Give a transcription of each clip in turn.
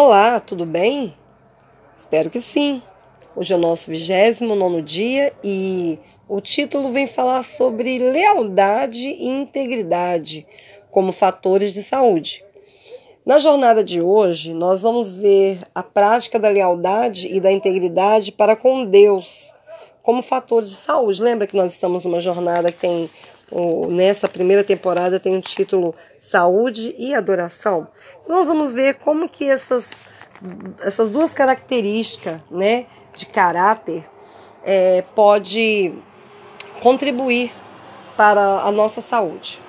Olá, tudo bem? Espero que sim. Hoje é o nosso 29 dia e o título vem falar sobre lealdade e integridade como fatores de saúde. Na jornada de hoje, nós vamos ver a prática da lealdade e da integridade para com Deus como fatores de saúde. Lembra que nós estamos numa jornada que tem nessa primeira temporada tem o título Saúde e Adoração. Então nós vamos ver como que essas, essas duas características né, de caráter é, pode contribuir para a nossa saúde.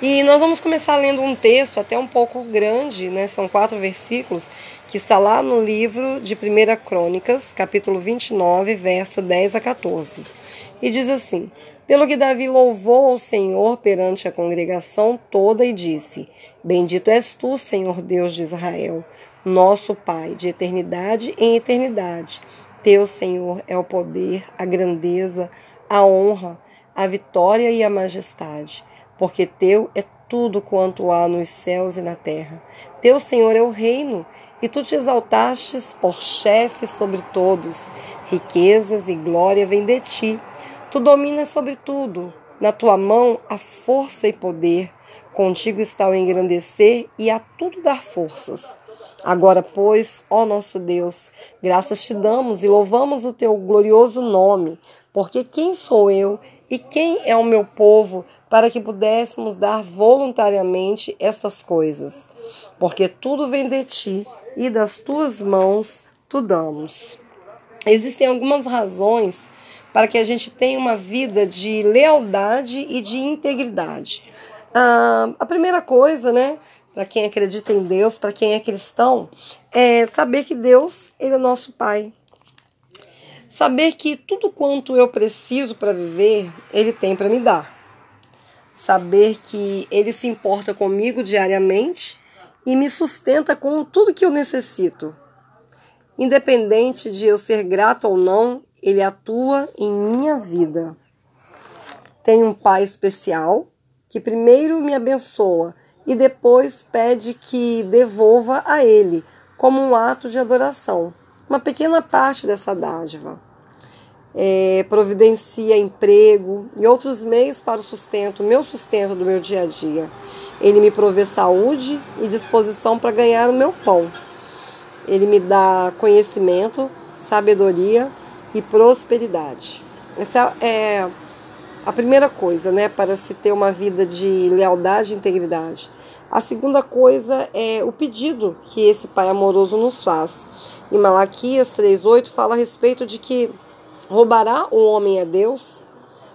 E nós vamos começar lendo um texto até um pouco grande, né? São quatro versículos, que está lá no livro de 1 Crônicas, capítulo 29, verso 10 a 14. E diz assim: pelo que Davi louvou ao Senhor perante a congregação toda e disse: Bendito és tu, Senhor Deus de Israel, nosso Pai, de eternidade em eternidade. Teu, Senhor, é o poder, a grandeza, a honra, a vitória e a majestade, porque teu é tudo quanto há nos céus e na terra. Teu, Senhor, é o reino, e tu te exaltastes por chefe sobre todos. Riquezas e glória vêm de ti Tu dominas sobre tudo. Na tua mão há força e poder. Contigo está o engrandecer e a tudo dar forças. Agora, pois, ó nosso Deus, graças te damos e louvamos o teu glorioso nome, porque quem sou eu e quem é o meu povo para que pudéssemos dar voluntariamente essas coisas? Porque tudo vem de ti e das tuas mãos tu damos. Existem algumas razões para que a gente tenha uma vida de lealdade e de integridade. Ah, a primeira coisa, né, para quem acredita em Deus, para quem é cristão, é saber que Deus ele é nosso Pai. Saber que tudo quanto eu preciso para viver, Ele tem para me dar. Saber que Ele se importa comigo diariamente e me sustenta com tudo que eu necessito. Independente de eu ser grato ou não, ele atua em minha vida. Tenho um pai especial que primeiro me abençoa e depois pede que devolva a ele como um ato de adoração, uma pequena parte dessa dádiva. É, providencia emprego e outros meios para o sustento, meu sustento do meu dia a dia. Ele me provê saúde e disposição para ganhar o meu pão. Ele me dá conhecimento, sabedoria e prosperidade. Essa é a primeira coisa, né, para se ter uma vida de lealdade e integridade. A segunda coisa é o pedido que esse Pai amoroso nos faz. Em Malaquias 3:8 fala a respeito de que roubará o homem a Deus.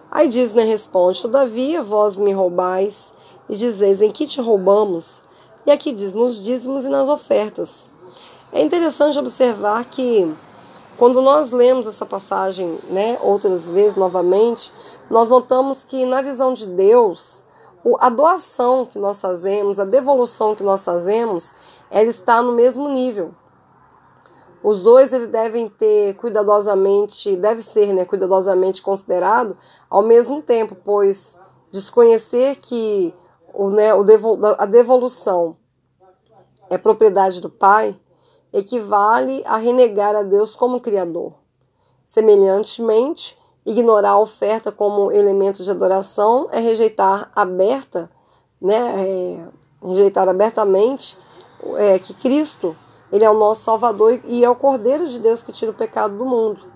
Aí diz, né, responde: Todavia vós me roubais e dizeis em que te roubamos? E aqui diz nos dízimos e nas ofertas. É interessante observar que quando nós lemos essa passagem, né, outras vezes novamente, nós notamos que na visão de Deus, a doação que nós fazemos, a devolução que nós fazemos, ela está no mesmo nível. Os dois eles devem ter cuidadosamente, deve ser, né, cuidadosamente considerado ao mesmo tempo, pois desconhecer que o, né, o devol, a devolução é propriedade do Pai equivale a renegar a Deus como Criador. Semelhantemente, ignorar a oferta como elemento de adoração é rejeitar aberta, né, é, rejeitar abertamente é, que Cristo ele é o nosso Salvador e é o Cordeiro de Deus que tira o pecado do mundo.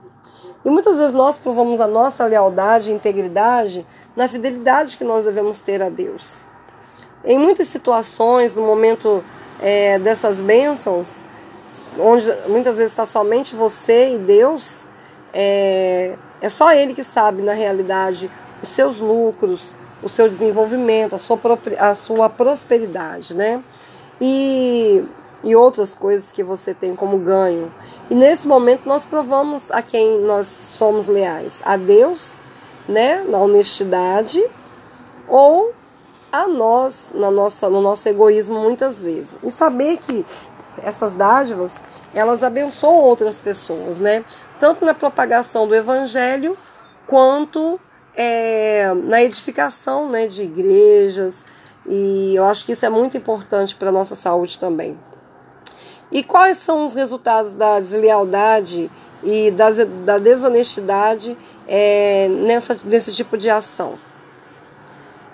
E muitas vezes nós provamos a nossa lealdade e integridade na fidelidade que nós devemos ter a Deus. Em muitas situações, no momento é, dessas bênçãos, onde muitas vezes está somente você e Deus, é, é só Ele que sabe, na realidade, os seus lucros, o seu desenvolvimento, a sua, a sua prosperidade, né? E, e outras coisas que você tem como ganho. E nesse momento nós provamos a quem nós somos leais: a Deus, né, na honestidade, ou a nós, na nossa, no nosso egoísmo, muitas vezes. E saber que essas dádivas, elas abençoam outras pessoas, né? Tanto na propagação do evangelho, quanto é, na edificação né, de igrejas. E eu acho que isso é muito importante para a nossa saúde também. E quais são os resultados da deslealdade e da, da desonestidade é, nessa, nesse tipo de ação?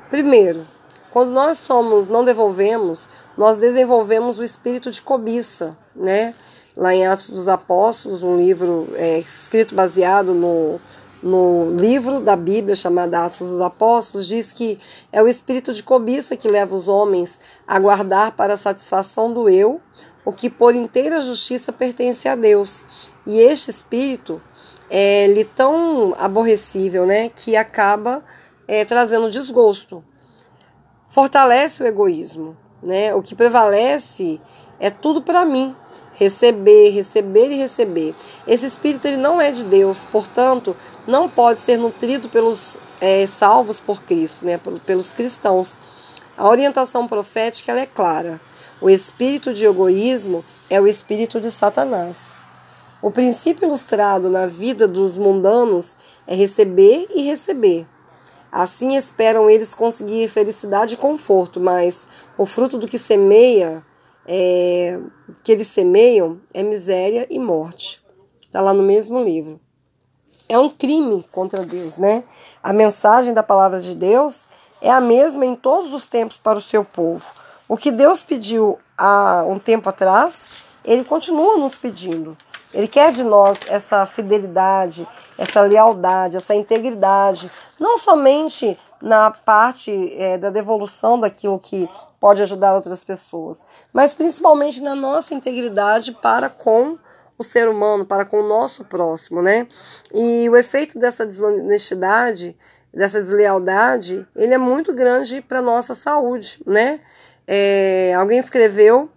Primeiro, quando nós somos, não devolvemos, nós desenvolvemos o espírito de cobiça, né? Lá em Atos dos Apóstolos, um livro é, escrito baseado no, no livro da Bíblia chamado Atos dos Apóstolos, diz que é o espírito de cobiça que leva os homens a guardar para a satisfação do eu o que por inteira justiça pertence a Deus. E este espírito é lhe tão aborrecível, né, que acaba é, trazendo desgosto. Fortalece o egoísmo, né? O que prevalece é tudo para mim, receber, receber e receber. Esse espírito ele não é de Deus, portanto, não pode ser nutrido pelos é, salvos por Cristo, né? pelos cristãos. A orientação profética é clara. O espírito de egoísmo é o espírito de Satanás. O princípio ilustrado na vida dos mundanos é receber e receber. Assim esperam eles conseguir felicidade e conforto, mas o fruto do que semeia, é, que eles semeiam, é miséria e morte. Está lá no mesmo livro. É um crime contra Deus, né? A mensagem da palavra de Deus é a mesma em todos os tempos para o seu povo. O que Deus pediu há um tempo atrás, Ele continua nos pedindo. Ele quer de nós essa fidelidade, essa lealdade, essa integridade, não somente na parte é, da devolução daquilo que pode ajudar outras pessoas, mas principalmente na nossa integridade para com o ser humano, para com o nosso próximo, né? E o efeito dessa desonestidade, dessa deslealdade, ele é muito grande para nossa saúde, né? É, alguém escreveu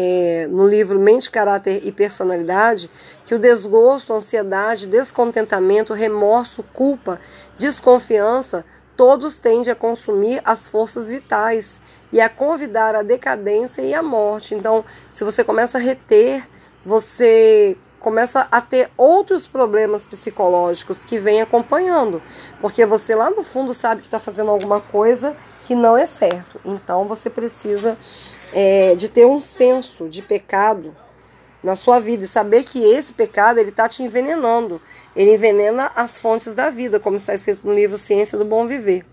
é, no livro Mente, Caráter e Personalidade que o desgosto, ansiedade, descontentamento, remorso, culpa, desconfiança, todos tendem a consumir as forças vitais e a convidar a decadência e a morte. Então, se você começa a reter, você começa a ter outros problemas psicológicos que vêm acompanhando, porque você lá no fundo sabe que está fazendo alguma coisa que não é certo. Então você precisa é, de ter um senso de pecado na sua vida e saber que esse pecado ele está te envenenando. Ele envenena as fontes da vida, como está escrito no livro Ciência do Bom Viver.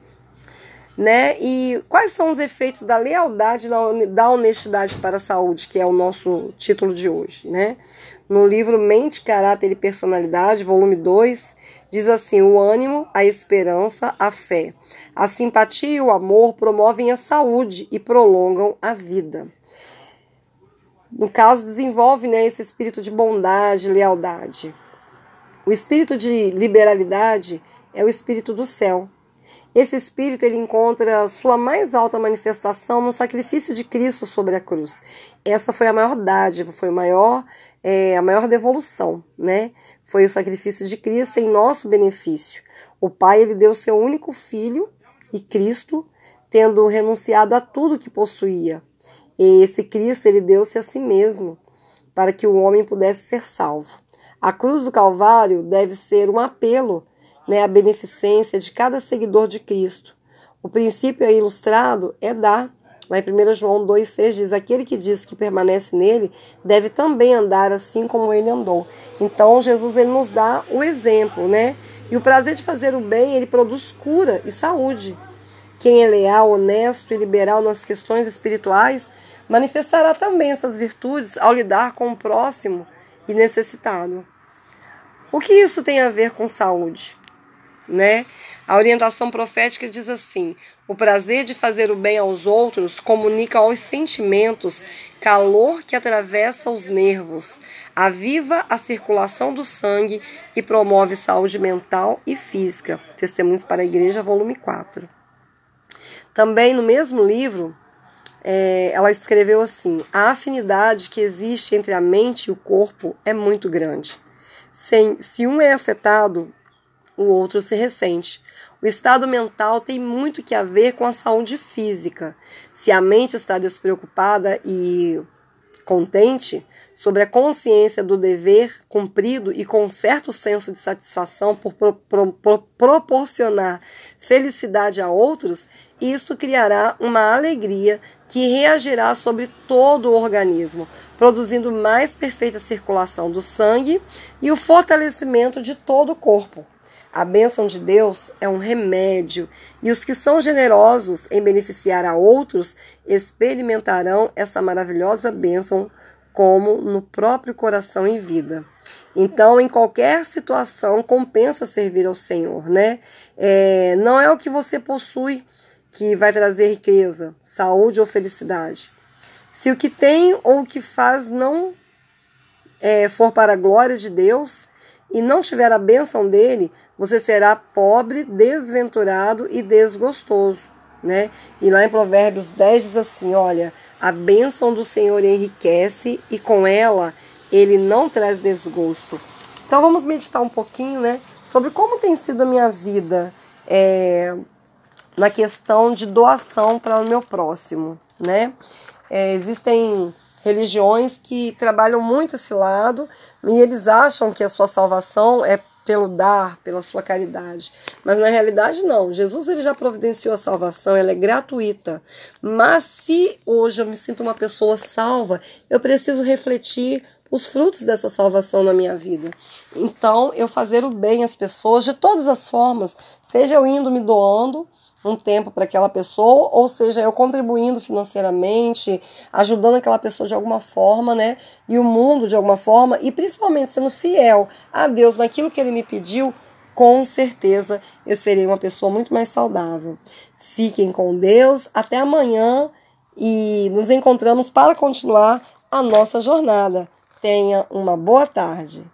Né? E quais são os efeitos da lealdade, da honestidade para a saúde, que é o nosso título de hoje, né? No livro Mente, Caráter e Personalidade, volume 2, diz assim: o ânimo, a esperança, a fé, a simpatia e o amor promovem a saúde e prolongam a vida. No caso, desenvolve né, esse espírito de bondade, lealdade. O espírito de liberalidade é o espírito do céu. Esse espírito ele encontra sua mais alta manifestação no sacrifício de Cristo sobre a cruz. Essa foi a maior dádiva, foi a maior, é, a maior devolução, né? Foi o sacrifício de Cristo em nosso benefício. O Pai ele deu seu único filho e Cristo, tendo renunciado a tudo que possuía. E esse Cristo ele deu-se a si mesmo para que o homem pudesse ser salvo. A cruz do Calvário deve ser um apelo né, a beneficência de cada seguidor de Cristo. O princípio aí ilustrado é dar. Lá em 1 João 2,6 diz: Aquele que diz que permanece nele deve também andar assim como ele andou. Então, Jesus ele nos dá o exemplo, né? E o prazer de fazer o bem, ele produz cura e saúde. Quem é leal, honesto e liberal nas questões espirituais manifestará também essas virtudes ao lidar com o próximo e necessitado. O que isso tem a ver com saúde? Né? A orientação profética diz assim: o prazer de fazer o bem aos outros comunica aos sentimentos calor que atravessa os nervos, aviva a circulação do sangue e promove saúde mental e física. Testemunhos para a Igreja, volume 4. Também no mesmo livro, é, ela escreveu assim: a afinidade que existe entre a mente e o corpo é muito grande. Sem, se um é afetado, o outro se ressente. O estado mental tem muito que a ver com a saúde física. Se a mente está despreocupada e contente, sobre a consciência do dever cumprido e com um certo senso de satisfação por pro, pro, pro, proporcionar felicidade a outros, isso criará uma alegria que reagirá sobre todo o organismo, produzindo mais perfeita circulação do sangue e o fortalecimento de todo o corpo. A bênção de Deus é um remédio, e os que são generosos em beneficiar a outros experimentarão essa maravilhosa bênção como no próprio coração em vida. Então, em qualquer situação, compensa servir ao Senhor, né? É, não é o que você possui que vai trazer riqueza, saúde ou felicidade. Se o que tem ou o que faz não é, for para a glória de Deus, e não tiver a bênção dele, você será pobre, desventurado e desgostoso. Né? E lá em Provérbios 10 diz assim: Olha, a bênção do Senhor enriquece e com ela ele não traz desgosto. Então vamos meditar um pouquinho né, sobre como tem sido a minha vida é, na questão de doação para o meu próximo. Né? É, existem religiões que trabalham muito esse lado e eles acham que a sua salvação é pelo dar, pela sua caridade. Mas na realidade não. Jesus ele já providenciou a salvação, ela é gratuita. Mas se hoje eu me sinto uma pessoa salva, eu preciso refletir os frutos dessa salvação na minha vida. Então, eu fazer o bem às pessoas de todas as formas, seja eu indo me doando, um tempo para aquela pessoa, ou seja, eu contribuindo financeiramente, ajudando aquela pessoa de alguma forma, né? E o mundo de alguma forma, e principalmente sendo fiel a Deus naquilo que ele me pediu, com certeza eu serei uma pessoa muito mais saudável. Fiquem com Deus, até amanhã e nos encontramos para continuar a nossa jornada. Tenha uma boa tarde.